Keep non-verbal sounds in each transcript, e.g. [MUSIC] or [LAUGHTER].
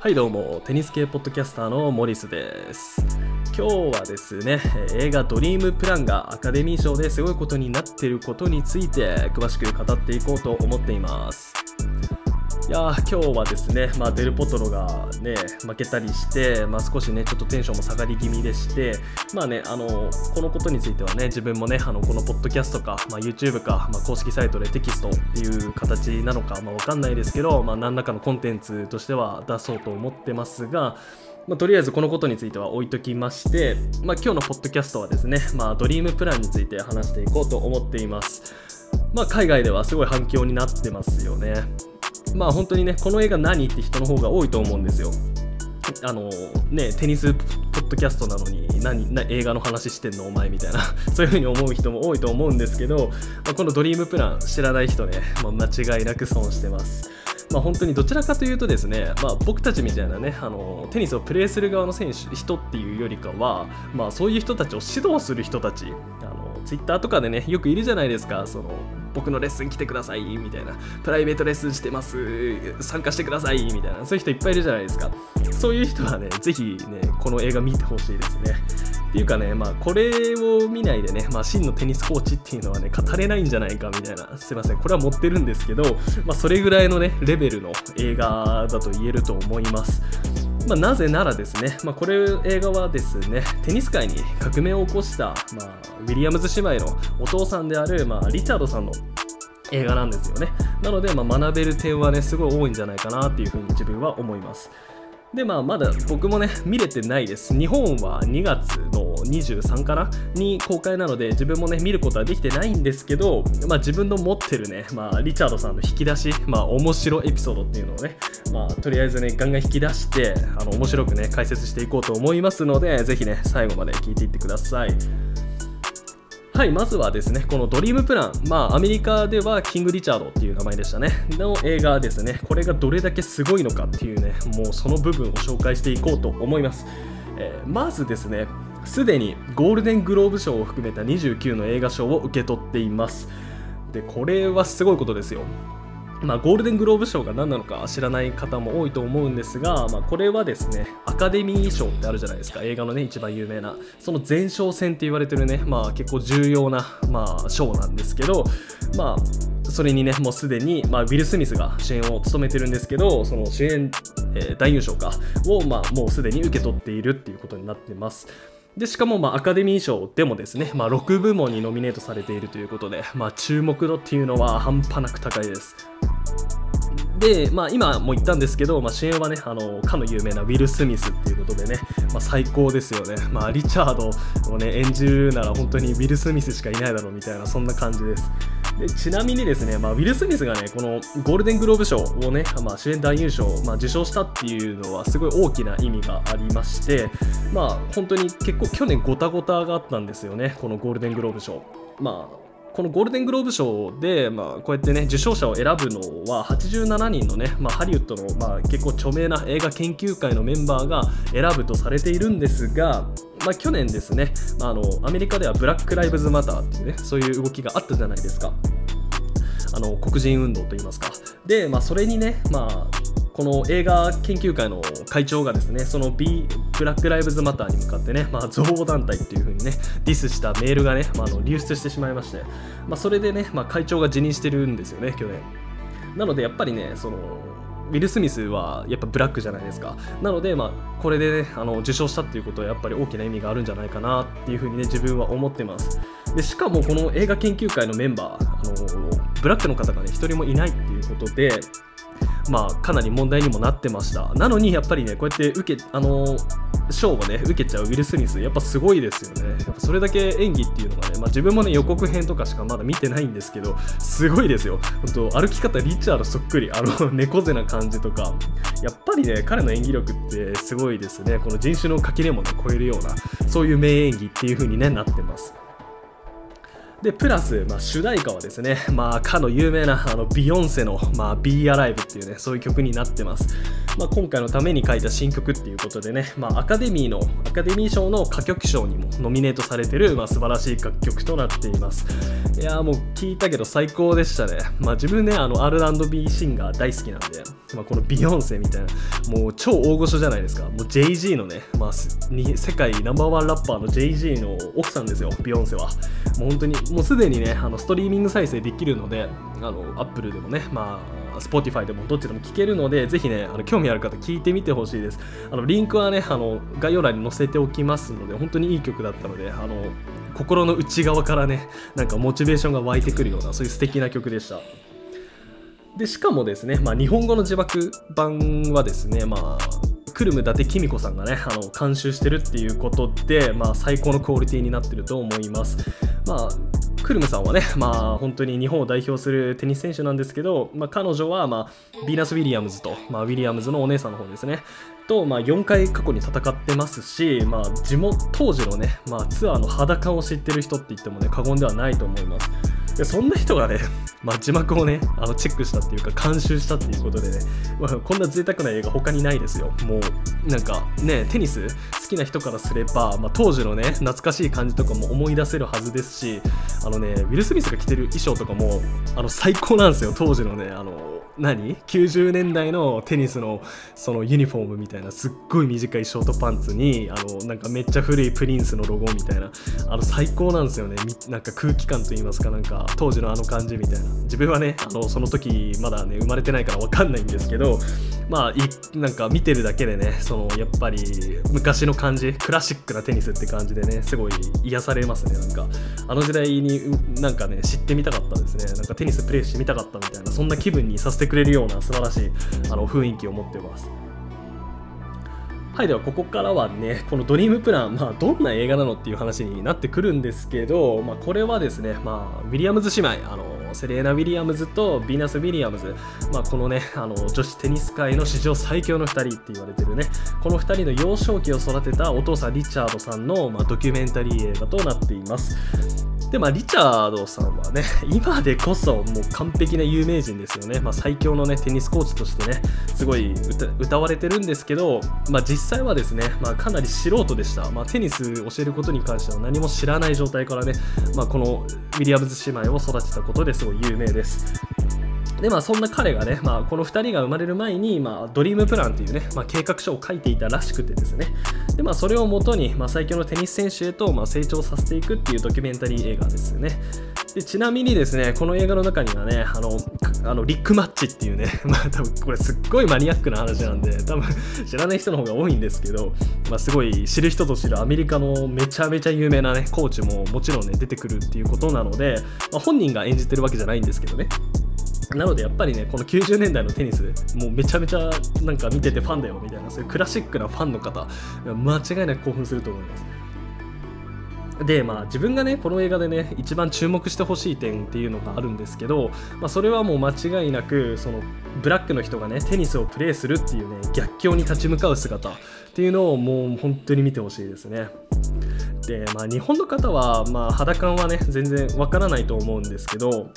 はいどうもテニス系ポッドキャスターのモリスです。今日はですね映画「ドリームプラン」がアカデミー賞ですごいことになっていることについて詳しく語っていこうと思っています。いや今日はですね、まあ、デルポトロがね負けたりして、まあ、少しねちょっとテンションも下がり気味でしてまあねあのこのことについてはね自分もねあのこのポッドキャストか、まあ、YouTube か、まあ、公式サイトでテキストっていう形なのか、まあ、わかんないですけど、まあ、何らかのコンテンツとしては出そうと思ってますがまあ、とりあえずこのことについては置いときまして、まあ、今日のポッドキャストはですね、まあ、ドリームプランについて話していこうと思っています。まあ、海外ではすごい反響になってますよね。まあ本当にねこの映画何って人の方が多いと思うんですよ。あのねテニスポッドキャストなのに何な映画の話してんのお前みたいな [LAUGHS] そういう風に思う人も多いと思うんですけど、まあ、このドリームプラン知らない人ね、まあ、間違いなく損してます。まあ、本当にどちらかというとですね、まあ、僕たちみたいなねあのテニスをプレーする側の選手人っていうよりかは、まあ、そういう人たちを指導する人たちあのツイッターとかでねよくいるじゃないですかその僕のレッスン来てくださいみたいな。プライベートレッスンしてます参加してくださいみたいな。そういう人いっぱいいるじゃないですか。そういう人はねぜひねこの映画見てほしいですね。っていうかね、まあ、これを見ないでね、まあ、真のテニスコーチっていうのはね、語れないんじゃないかみたいな、すいません、これは持ってるんですけど、まあ、それぐらいのね、レベルの映画だと言えると思います。まあ、なぜならですね、まあ、これ映画はですね、テニス界に革命を起こした、まあ、ウィリアムズ姉妹のお父さんである、まあ、リチャードさんの映画なんですよね。なので、まあ、学べる点はね、すごい多いんじゃないかなっていうふうに自分は思います。でまあまだ僕もね見れてないです日本は2月の23かな？に公開なので自分もね見ることはできてないんですけどまあ自分の持ってるねまあリチャードさんの引き出しまあ面白エピソードっていうのをねまあとりあえずねガンガン引き出してあの面白くね解説していこうと思いますのでぜひね最後まで聞いていってください。はいまずはですねこのドリームプラン。まあアメリカではキング・リチャードっていう名前でしたね。の映画ですね。これがどれだけすごいのかっていうねもうその部分を紹介していこうと思います、えー、まずですねすでにゴールデングローブ賞を含めた29の映画賞を受け取っています。でこれはすごいことですよ。まあ、ゴールデングローブ賞が何なのか知らない方も多いと思うんですが、まあ、これはですねアカデミー賞ってあるじゃないですか。映画のね一番有名な。その前哨戦って言われてるね、まあ、結構重要な、まあ、賞なんですけど、まあ、それにねもうすでに、まあ、ウィル・スミスが主演を務めてるんですけどその主演、えー、男優賞かを、まあ、もうすでに受け取っているっていうことになってます。でしかもまあアカデミー賞でもですね、まあ、6部門にノミネートされているということで、まあ、注目度っていうのは半端なく高いです。で、まあ、今も言ったんですけど、まあ、主演はね、あのかの有名なウィル・スミスっていうことでね、まあ、最高ですよね。まあ、リチャードをね、演じるなら本当にウィル・スミスしかいないだろうみたいな、そんな感じです。でちなみにですね、まあ、ウィル・スミスがね、このゴールデングローブ賞をね、まあ、主演男優賞、まあ、受賞したっていうのはすごい大きな意味がありまして、まあ、本当に結構去年ごたごたがあったんですよね、このゴールデングローブ賞。まあこのゴールデングローブ賞で、まあ、こうやってね受賞者を選ぶのは87人のね、まあ、ハリウッドの、まあ、結構著名な映画研究会のメンバーが選ぶとされているんですが、まあ、去年ですね、まあ、あのアメリカではブラック・ライブズ・マターっていうねそういう動きがあったじゃないですか。あの黒人運動といいますか。で、まあ、それにね、まあ、この映画研究会の会長がですねその B ブラック・ライブズ・マターに向かってね、まあ、憎悪団体っていう風にねディスしたメールがね、まあ、の流出してしまいまして、まあ、それでね、まあ、会長が辞任してるんですよね去年なのでやっぱりねそのウィル・スミスはやっぱブラックじゃないですか。なので、まあ、これで、ね、あの受賞したっていうことはやっぱり大きな意味があるんじゃないかなっていうふうにね、自分は思ってます。でしかも、この映画研究会のメンバー、あのブラックの方がね、一人もいないっていうことで、まあ、かなり問題にもなってました。なのにやっぱりねこうやって受けあの賞をね受けちゃうウィル・スミスやっぱすごいですよね。やっぱそれだけ演技っていうのがね、まあ、自分もね予告編とかしかまだ見てないんですけどすごいですよ。本当歩き方リチャードそっくりあの [LAUGHS] 猫背な感じとか。やっぱりね彼の演技力ってすごいですね。この人種の垣根もね超えるようなそういう名演技っていう風にねなってます。でプラス、まあ、主題歌はですね、まあ、かの有名なあのビヨンセの、まあ、Be Alive っていうねそういう曲になってます、まあ、今回のために書いた新曲っていうことでね、まあ、アカデミーのアカデミー賞の歌曲賞にもノミネートされてる、まあ、素晴らしい楽曲となっています。いやもう聞いたけど最高でしたね。まあ自分ね、あの R&B シンガー大好きなんで、まあ、このビヨンセみたいな、もう超大御所じゃないですか。もう JG のね、まあ、世界ナンバーワンラッパーの JG の奥さんですよ、ビヨンセは。もう本当に、もうすでにね、あのストリーミング再生できるので、あの Apple でもね、まあ Spotify でもどっちでも聞けるので、ぜひね、あの興味ある方聞いてみてほしいです。あのリンクはね、あの概要欄に載せておきますので、本当にいい曲だったので、あの心の内側からね、なんかモチベーションが湧いてくるような、そういう素敵な曲でした。で、しかもですね、まあ、日本語の字幕版はですね、まあ、クルム伊達公子さんがね、あの監修してるっていうことで、まあ、最高のクオリティになってると思います。まあクルムさんはね、[LAUGHS] まあ、本当に日本を代表するテニス選手なんですけど、まあ、彼女は、まあ、ビーナス・ウィリアムズと、まあ、ウィリアムズのお姉さんの方ですね、と、まあ、4回過去に戦ってますし、まあ、地元当時のね、まあ、ツアーの裸を知ってる人って言ってもね過言ではないと思います。でそんな人がね、[LAUGHS] まあ、字幕をねあのチェックしたっていうか監修したっていうことでね、まあ、こんな贅沢な映画他にないですよ。もうなんかねテニス好きな人からすれば、まあ、当時のね懐かしい感じとかも思い出せるはずですしあのねウィル・スミスが着てる衣装とかもあの最高なんですよ。当時のねあの何 ?90 年代のテニスのそのユニフォームみたいなすっごい短いショートパンツにあのなんかめっちゃ古いプリンスのロゴみたいな。あの最高なんですよね。なんか空気感といいますか。なんか当時のあの感じみたいな。自分はねあのその時まだね生まれてないから分かんないんですけどまあいなんか見てるだけでねそのやっぱり昔の感じクラシックなテニスって感じでねすごい癒されますね。なんかあの時代になんかね知ってみたかったですね。なんかテニスプレイしてみたかったみたいなそんな気分にさせてくれるような素晴らしいあの雰囲気を持ってます。はいではここからはねこのドリームプラン、まあ、どんな映画なのっていう話になってくるんですけど、まあ、これはですね、まあ、ウィリアムズ姉妹あのセレーナ・ウィリアムズとビーナス・ウィリアムズ、まあ、このねあの女子テニス界の史上最強の2人って言われてるねこの2人の幼少期を育てたお父さんリチャードさんの、まあ、ドキュメンタリー映画となっています。で、まあ、リチャードさんはね、[LAUGHS] 今でこそもう完璧な有名人ですよね。まあ、最強のね、テニスコーチとしてね、すごい歌われてるんですけど、まあ、実際はですね、まあ、かなり素人でした。まあ、テニス教えることに関しては何も知らない状態からね、まあ、このウィリアムズ姉妹を育てたことですごい有名です。でまあそんな彼がね、まあ、この2人が生まれる前に、まあ、ドリームプランというね、まあ、計画書を書いていたらしくてですね。で、まあ、それをもとに、まあ、最強のテニス選手へと、まあ、成長させていくっていうドキュメンタリー映画ですよね。でちなみにですねこの映画の中にはねあのあのリックマッチっていうね [LAUGHS] まあ多分これすっごいマニアックな話なんで多分知らない人の方が多いんですけど、まあ、すごい知る人ぞ知るアメリカのめちゃめちゃ有名なねコーチももちろんね出てくるっていうことなので、まあ、本人が演じてるわけじゃないんですけどね。なのでやっぱりねこの90年代のテニスもうめちゃめちゃなんか見ててファンだよみたいなそういうクラシックなファンの方間違いなく興奮すると思います。でまあ自分がねこの映画でね一番注目してほしい点っていうのがあるんですけど、まあ、それはもう間違いなくそのブラックの人がねテニスをプレーするっていうね逆境に立ち向かう姿っていうのをもう本当に見てほしいですね。でまあ日本の方はまあ肌感はね全然わからないと思うんですけど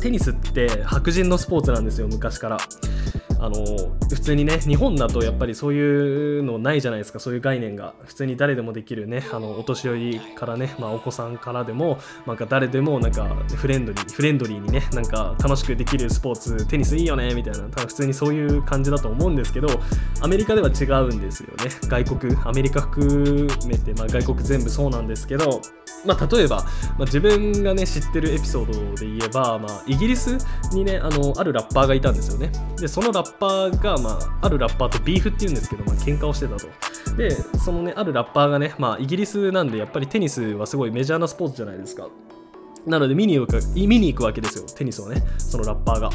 テニスって白人のスポーツなんですよ昔から。あの普通にね日本だとやっぱりそういうのないじゃないですか。そういう概念が。普通に誰でもできるねあのお年寄りからね、まあ、お子さんからでもなんか誰でもなんかフレンドリーフレンドリーにねなんか楽しくできるスポーツテニスいいよねみたいな。多分普通にそういう感じだと思うんですけどアメリカでは違うんですよね。外国アメリカ含めて、まあ、外国全部そうなんですけどまあ、例えば、まあ、自分がね知ってるエピソードで言えば、まあ、イギリスにねあのあるラッパーがいたんですよね。でそのラッパーが、まあ、あるラッパーとビーフっていうんですけど、まあ喧嘩をしてたと。でそのねあるラッパーがね、まあ、イギリスなんでやっぱりテニスはすごいメジャーなスポーツじゃないですか。なので見に行く見に行くわけですよ、テニスをね、そのラッパーが。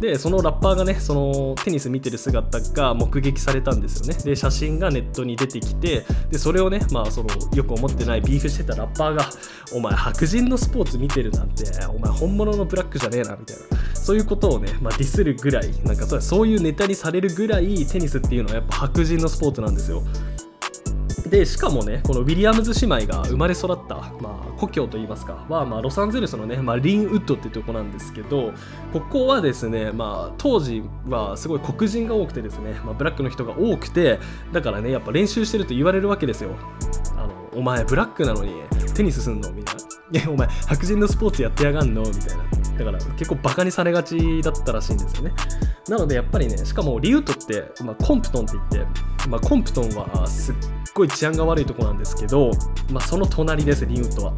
で、そのラッパーがね、そのテニス見てる姿が目撃されたんですよね。で、写真がネットに出てきて、で、それをね、まあ、そのよく思ってないビーフしてたラッパーが、お前、白人のスポーツ見てるなんて、お前、本物のブラックじゃねえな、みたいな。そういうことをね、まあ、ディスるぐらい、なんかそういうネタにされるぐらい、テニスっていうのはやっぱ白人のスポーツなんですよ。でしかもねこのウィリアムズ姉妹が生まれ育った、まあ、故郷といいますかは、まあ、ロサンゼルスのね、まあ、リンウッドっていうとこなんですけどここはですね、まあ、当時はすごい黒人が多くてですね、まあ、ブラックの人が多くてだからねやっぱ練習してると言われるわけですよ。あのお前ブラックなのにテニスすんの？みたいな。え [LAUGHS] お前白人のスポーツやってやがんの？みたいな。だから結構バカにされがちだったらしいんですよね。なのでやっぱりねしかもリュートって、まあ、コンプトンって言って、まあ、コンプトンはすっごい治安が悪いとこなんですけど、まあ、その隣ですリュートは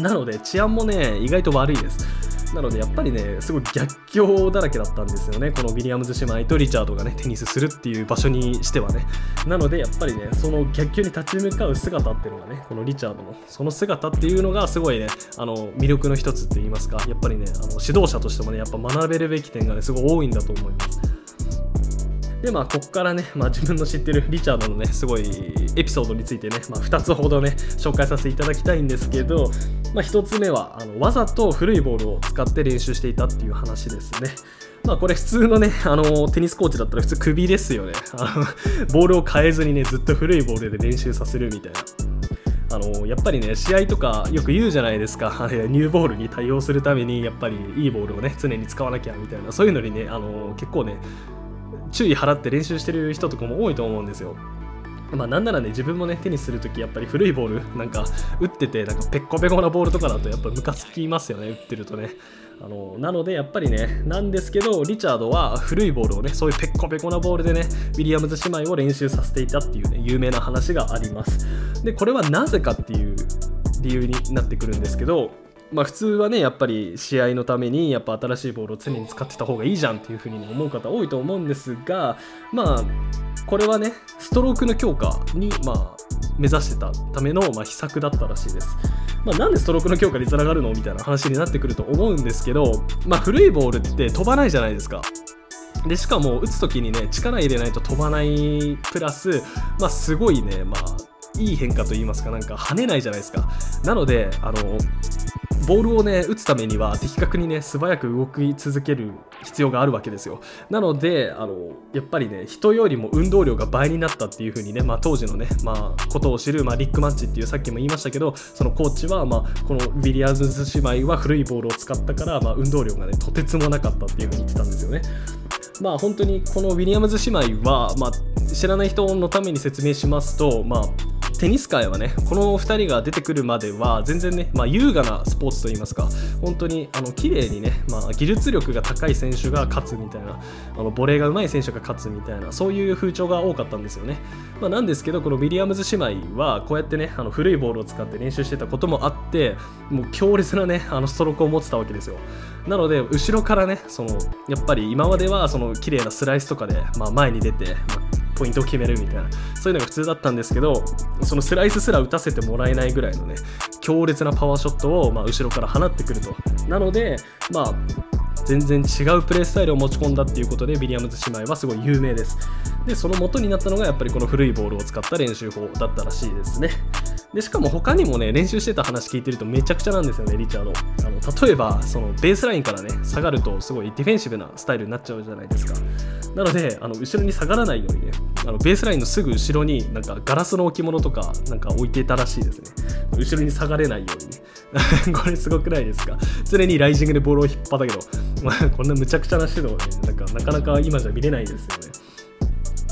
なので治安もね意外と悪いですなのでやっぱりねすごい逆境だらけだったんですよね。このウィリアムズ姉妹とリチャードがねテニスするっていう場所にしてはね。なのでやっぱりねその逆境に立ち向かう姿っていうのがねこのリチャードのその姿っていうのがすごいねあの魅力の一つって言いますか。やっぱりねあの指導者としてもねやっぱ学べるべき点がねすごい多いんだと思います。でまあここからね、まあ、自分の知ってるリチャードのねすごいエピソードについてね、まあ、2つほどね紹介させていただきたいんですけど、まあ、1つ目はあのわざと古いボールを使って練習していたっていう話ですねまあこれ普通のね、あのテニスコーチだったら普通クビですよね。あのボールを変えずにね、ずっと古いボールで練習させるみたいな。あのやっぱりね試合とかよく言うじゃないですかニューボールに対応するためにやっぱりいいボールをね常に使わなきゃみたいなそういうのにねあの結構ね注意払って練習してる人とかも多いと思うんですよ。まあなんならね自分もねテニスするときやっぱり古いボールなんか打っててなんかペッコペコなボールとかだとやっぱムカつきますよね打ってるとね。あのなのでやっぱりねなんですけどリチャードは古いボールをねそういうペッコペコなボールでねウィリアムズ姉妹を練習させていたっていうね有名な話があります。でこれはなぜかっていう理由になってくるんですけどまあ、普通はねやっぱり試合のためにやっぱ新しいボールを常に使ってた方がいいじゃんっていう風に思う方多いと思うんですがまあこれはねストロークの強化にまあ目指してたためのまあ秘策だったらしいです。まあ、なんでストロークの強化につながるのみたいな話になってくると思うんですけど、まあ、古いボールって飛ばないじゃないですか。でしかも打つ時にね力入れないと飛ばないプラス、まあ、すごいね、まあ、いい変化といいますかなんか跳ねないじゃないですか。なのであのボールをね打つためには的確にね素早く動き続ける必要があるわけですよ。なのであのやっぱりね人よりも運動量が倍になったっていう風にね、まあ、当時のね、まあ、ことを知る、まあ、リックマッチっていうさっきも言いましたけどそのコーチは、まあ、このウィリアムズ姉妹は古いボールを使ったから、まあ、運動量がねとてつもなかったっていう風に言ってたんですよね。まあ本当にこのウィリアムズ姉妹は、まあ、知らない人のために説明しますと、まあ、テニス界はねこの2人が出てくるまでは全然ね、まあ、優雅なスポーツといいますか本当にあの綺麗にね、まあ、技術力が高い選手が勝つみたいなあのボレーが上手い選手が勝つみたいなそういう風潮が多かったんですよね、まあ、なんですけどこのウィリアムズ姉妹はこうやってねあの古いボールを使って練習してたこともあってもう強烈なねあのストロークを持ってたわけですよ。なので後ろからねそのやっぱり今まではその綺麗なスライスとかで、まあ、前に出て、まあポイントを決めるみたいなそういうのが普通だったんですけどそのスライスすら打たせてもらえないぐらいのね強烈なパワーショットを、まあ、後ろから放ってくると。なのでまあ全然違うプレースタイルを持ち込んだっていうことでビリアムズ姉妹はすごい有名です。でその元になったのがやっぱりこの古いボールを使った練習法だったらしいですね。でしかも他にもね練習してた話聞いてるとめちゃくちゃなんですよねリチャード。あの例えばそのベースラインからね下がるとすごいディフェンシブなスタイルになっちゃうじゃないですか。なのであの後ろに下がらないようにねあのベースラインのすぐ後ろになんかガラスの置物とかなんか置いてたらしいですね。後ろに下がれないようにね。[LAUGHS] これすごくないですか？常にライジングでボールを引っ張ったけど、まあ、こんなむちゃくちゃな指導ねなんかなかなか今じゃ見れないですよね。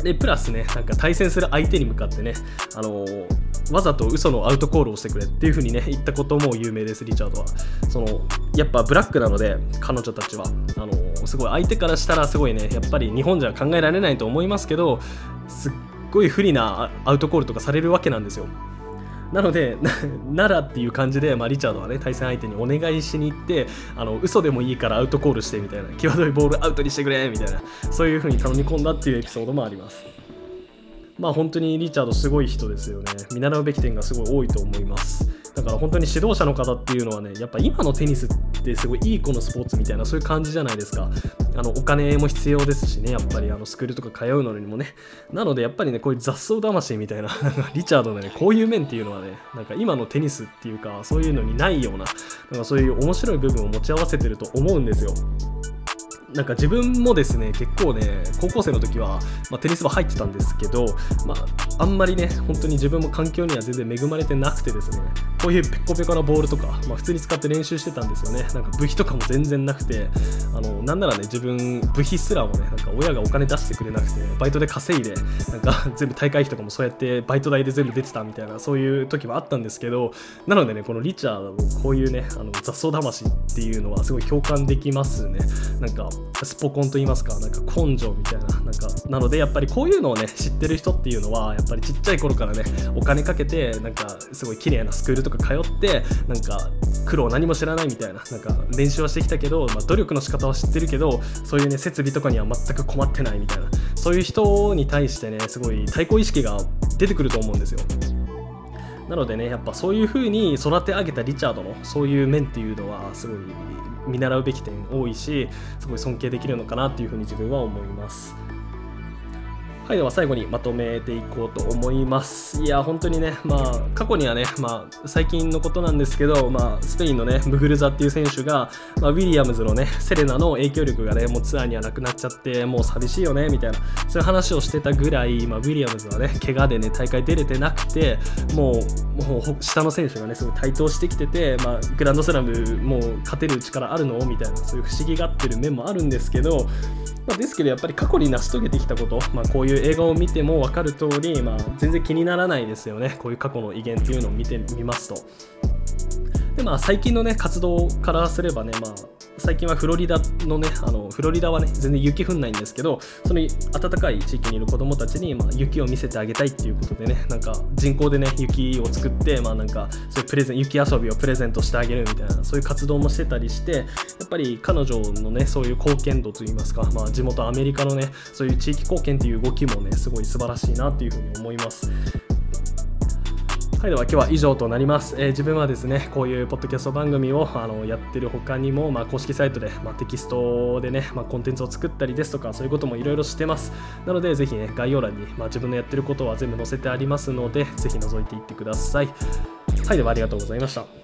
でプラスねなんか対戦する相手に向かってねあのーわざと嘘のアウトコールをしてくれっていう風にね言ったことも有名ですリチャードは。そのやっぱブラックなので彼女たちは。あのすごい相手からしたらすごいねやっぱり日本じゃ考えられないと思いますけどすっごい不利なアウトコールとかされるわけなんですよ。なので、[LAUGHS] ならっていう感じで、まあ、リチャードはね、対戦相手にお願いしに行って、あの嘘でもいいからアウトコールしてみたいな、際どいボールアウトにしてくれみたいな、そういう風に頼み込んだっていうエピソードもあります。まあ本当にリチャードすごい人ですよね。見習うべき点がすごい多いと思います。だから本当に指導者の方っていうのはね、やっぱ今のテニスってすごいいい子のスポーツみたいなそういう感じじゃないですか。あのお金も必要ですしね、やっぱりあのスクールとか通うのにもね。なのでやっぱりね、こういう雑草魂みたいな、[LAUGHS] リチャードのね、こういう面っていうのはね、なんか今のテニスっていうか、そういうのにないような、なんかそういう面白い部分を持ち合わせてると思うんですよ。なんか自分もですね結構ね高校生の時は、まあ、テニス部入ってたんですけど、まあ、あんまりね本当に自分も環境には全然恵まれてなくてですねこういうペコペコなボールとか、まあ、普通に使って練習してたんですよね。なんか部費とかも全然なくてあのなんならね自分部費すらもねなんか親がお金出してくれなくてバイトで稼いでなんか [LAUGHS] 全部大会費とかもそうやってバイト代で全部出てたみたいなそういう時はあったんですけどなのでねこのリチャードこういうねあの雑草魂っていうのはすごい共感できますね。なんかスポコンと言いますかなんか根性みたいななんかなのでやっぱりこういうのをね知ってる人っていうのはやっぱりちっちゃい頃からねお金かけてなんかすごい綺麗なスクールとか通ってなんか苦労何も知らないみたいななんか練習はしてきたけど、まあ、努力の仕方は知ってるけどそういうね設備とかには全く困ってないみたいなそういう人に対してねすごい対抗意識が出てくると思うんですよ。なのでねやっぱそういう風に育て上げたリチャードのそういう面っていうのはすごい見習うべき点多いしすごい尊敬できるのかなっていう風に自分は思います。はい、では最後にまとめていこうと思います。いや、本当にね、まあ、過去にはね、まあ、最近のことなんですけど、まあ、スペインのね、ムグルザっていう選手が、まあ、ウィリアムズのね、セレナの影響力がね、もうツアーにはなくなっちゃって、もう寂しいよね、みたいな、そういう話をしてたぐらい、まあ、ウィリアムズはね、怪我でね、大会出れてなくて、もう、もう下の選手がね、すごい台頭してきてて、まあ、グランドスラム、もう勝てる力あるの？みたいな、そういう不思議がってる面もあるんですけど、まあ、ですけど、やっぱり過去に成し遂げてきたこと、まあ、こういう映画を見ても分かる通り、まあ、全然気にならないですよねこういう過去の威厳っていうのを見てみますと。でまあ最近のね活動からすればねまあ最近はフロリダのねあのフロリダはね全然雪降んないんですけどその暖かい地域にいる子どもたちに、まあ、雪を見せてあげたいっていうことでねなんか人工でね雪を作ってまあなんかそういうプレゼン雪遊びをプレゼントしてあげるみたいなそういう活動もしてたりしてやっぱり彼女のねそういう貢献度といいますか、まあ、地元アメリカのねそういう地域貢献っていう動きもねすごい素晴らしいなっていうふうに思います。はい、では今日は以上となります。えー、自分はですね、こういうポッドキャスト番組をあのやってる他にも、まあ、公式サイトで、まあ、テキストでね、まあ、コンテンツを作ったりですとか、そういうこともいろいろしてます。なので、ぜひね、概要欄に、まあ、自分のやってることは全部載せてありますので、ぜひ覗いていってください。はい、ではありがとうございました。